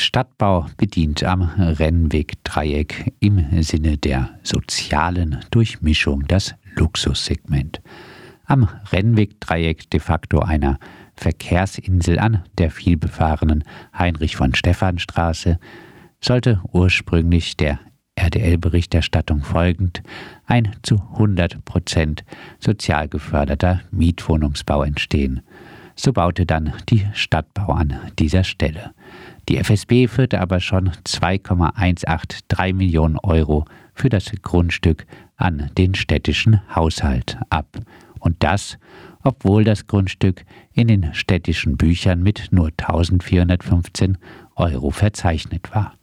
Stadtbau bedient am Rennweg-Dreieck im Sinne der sozialen Durchmischung das Luxussegment. Am Rennweg-Dreieck de facto einer Verkehrsinsel an der vielbefahrenen Heinrich von Stephan Straße sollte ursprünglich der RDL-Berichterstattung folgend ein zu 100 Prozent sozial geförderter Mietwohnungsbau entstehen. So baute dann die Stadtbau an dieser Stelle. Die FSB führte aber schon 2,183 Millionen Euro für das Grundstück an den städtischen Haushalt ab. Und das, obwohl das Grundstück in den städtischen Büchern mit nur 1415 Euro verzeichnet war.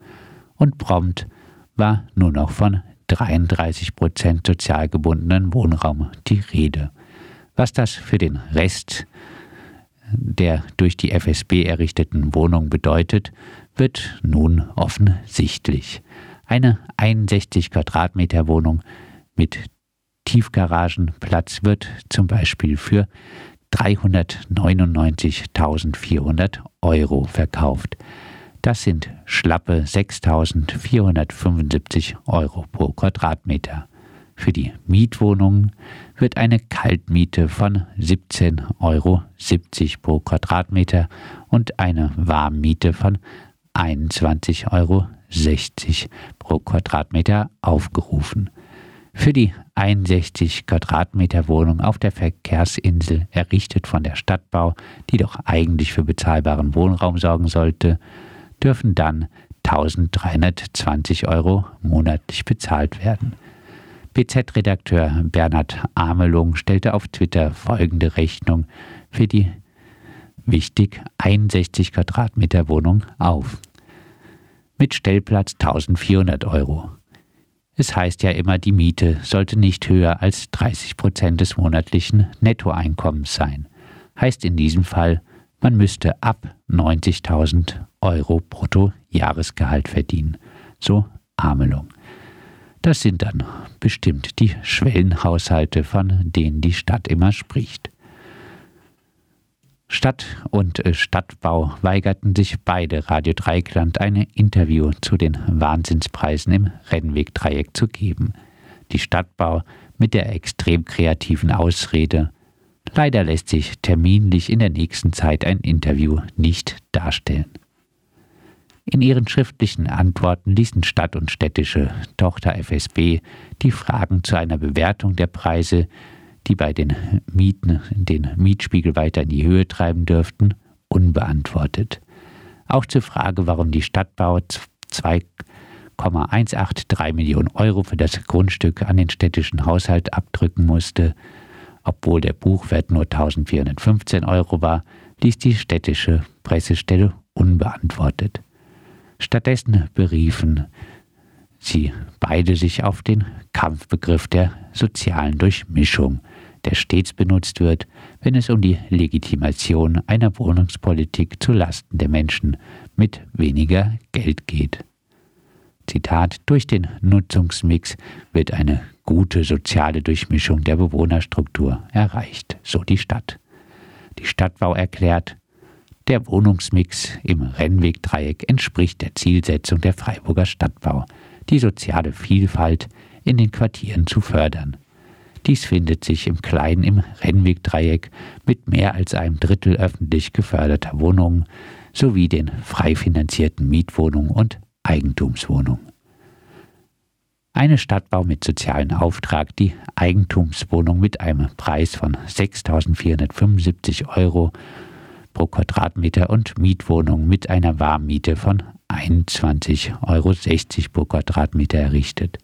Und prompt war nur noch von 33 Prozent sozial gebundenen Wohnraum die Rede. Was das für den Rest der durch die FSB errichteten Wohnung bedeutet, wird nun offensichtlich. Eine 61 Quadratmeter Wohnung mit Tiefgaragenplatz wird zum Beispiel für 399.400 Euro verkauft. Das sind schlappe 6.475 Euro pro Quadratmeter. Für die Mietwohnungen wird eine Kaltmiete von 17,70 Euro pro Quadratmeter und eine Warmmiete von 21,60 Euro pro Quadratmeter aufgerufen. Für die 61 Quadratmeter Wohnung auf der Verkehrsinsel, errichtet von der Stadtbau, die doch eigentlich für bezahlbaren Wohnraum sorgen sollte, dürfen dann 1320 Euro monatlich bezahlt werden. BZ-Redakteur Bernhard Amelung stellte auf Twitter folgende Rechnung für die wichtig 61 Quadratmeter Wohnung auf. Mit Stellplatz 1400 Euro. Es heißt ja immer, die Miete sollte nicht höher als 30 Prozent des monatlichen Nettoeinkommens sein. Heißt in diesem Fall, man müsste ab 90.000 Euro brutto Jahresgehalt verdienen. So Amelung. Das sind dann bestimmt die Schwellenhaushalte, von denen die Stadt immer spricht. Stadt und äh, Stadtbau weigerten sich beide Radio Dreikland ein Interview zu den Wahnsinnspreisen im Rennwegdreieck zu geben. Die Stadtbau mit der extrem kreativen Ausrede Leider lässt sich terminlich in der nächsten Zeit ein Interview nicht darstellen. In ihren schriftlichen Antworten ließen Stadt und städtische Tochter FSB die Fragen zu einer Bewertung der Preise, die bei den Mieten den Mietspiegel weiter in die Höhe treiben dürften, unbeantwortet. Auch zur Frage, warum die Stadtbau 2,183 Millionen Euro für das Grundstück an den städtischen Haushalt abdrücken musste, obwohl der Buchwert nur 1415 Euro war, ließ die städtische Pressestelle unbeantwortet. Stattdessen beriefen sie beide sich auf den Kampfbegriff der sozialen Durchmischung, der stets benutzt wird, wenn es um die Legitimation einer Wohnungspolitik zu Lasten der Menschen mit weniger Geld geht. Zitat, durch den Nutzungsmix wird eine gute soziale Durchmischung der Bewohnerstruktur erreicht, so die Stadt. Die Stadtbau erklärt, der Wohnungsmix im Rennwegdreieck entspricht der Zielsetzung der Freiburger Stadtbau, die soziale Vielfalt in den Quartieren zu fördern. Dies findet sich im Kleinen im Rennwegdreieck mit mehr als einem Drittel öffentlich geförderter Wohnungen sowie den frei finanzierten Mietwohnungen und Eigentumswohnungen. Eine Stadtbau mit sozialen Auftrag, die Eigentumswohnung mit einem Preis von 6.475 Euro pro Quadratmeter und Mietwohnung mit einer Warmmiete von 21,60 Euro pro Quadratmeter errichtet.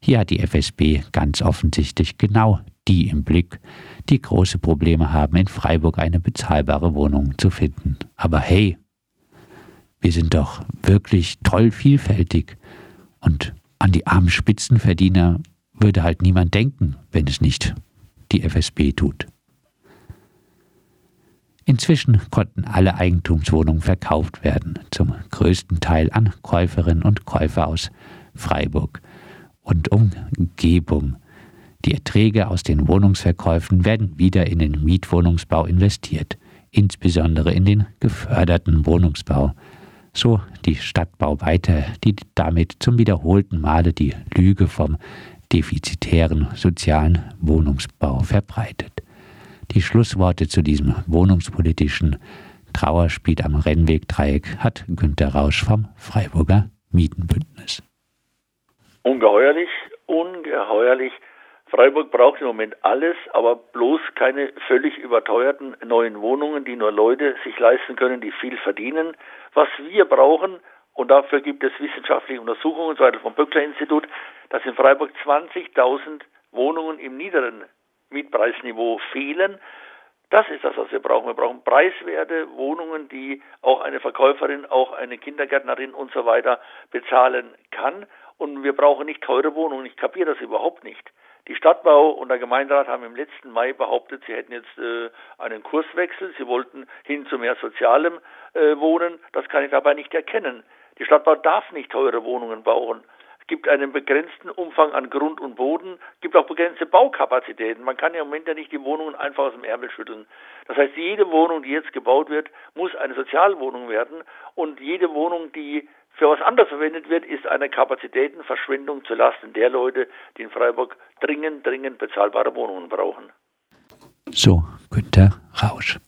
Hier hat die FSB ganz offensichtlich genau die im Blick, die große Probleme haben, in Freiburg eine bezahlbare Wohnung zu finden. Aber hey, wir sind doch wirklich toll vielfältig und an die armen Spitzenverdiener würde halt niemand denken, wenn es nicht die FSB tut. Inzwischen konnten alle Eigentumswohnungen verkauft werden, zum größten Teil an Käuferinnen und Käufer aus Freiburg und Umgebung. Die Erträge aus den Wohnungsverkäufen werden wieder in den Mietwohnungsbau investiert, insbesondere in den geförderten Wohnungsbau. So die Stadtbau weiter, die damit zum wiederholten Male die Lüge vom defizitären sozialen Wohnungsbau verbreitet. Die Schlussworte zu diesem wohnungspolitischen Trauerspiel am Rennwegdreieck hat Günter Rausch vom Freiburger Mietenbündnis. Ungeheuerlich, ungeheuerlich. Freiburg braucht im Moment alles, aber bloß keine völlig überteuerten neuen Wohnungen, die nur Leute sich leisten können, die viel verdienen. Was wir brauchen, und dafür gibt es wissenschaftliche Untersuchungen, so vom Böckler-Institut, dass in Freiburg 20.000 Wohnungen im niederen Mietpreisniveau fehlen. Das ist das, was wir brauchen. Wir brauchen preiswerte Wohnungen, die auch eine Verkäuferin, auch eine Kindergärtnerin und so weiter bezahlen kann. Und wir brauchen nicht teure Wohnungen. Ich kapiere das überhaupt nicht. Die Stadtbau und der Gemeinderat haben im letzten Mai behauptet, sie hätten jetzt äh, einen Kurswechsel. Sie wollten hin zu mehr sozialem äh, Wohnen. Das kann ich dabei nicht erkennen. Die Stadtbau darf nicht teure Wohnungen bauen gibt einen begrenzten Umfang an Grund und Boden, gibt auch begrenzte Baukapazitäten. Man kann ja im Moment ja nicht die Wohnungen einfach aus dem Ärmel schütteln. Das heißt, jede Wohnung, die jetzt gebaut wird, muss eine Sozialwohnung werden und jede Wohnung, die für was anderes verwendet wird, ist eine Kapazitätenverschwendung zulasten der Leute, die in Freiburg dringend, dringend bezahlbare Wohnungen brauchen. So, Günter Rausch.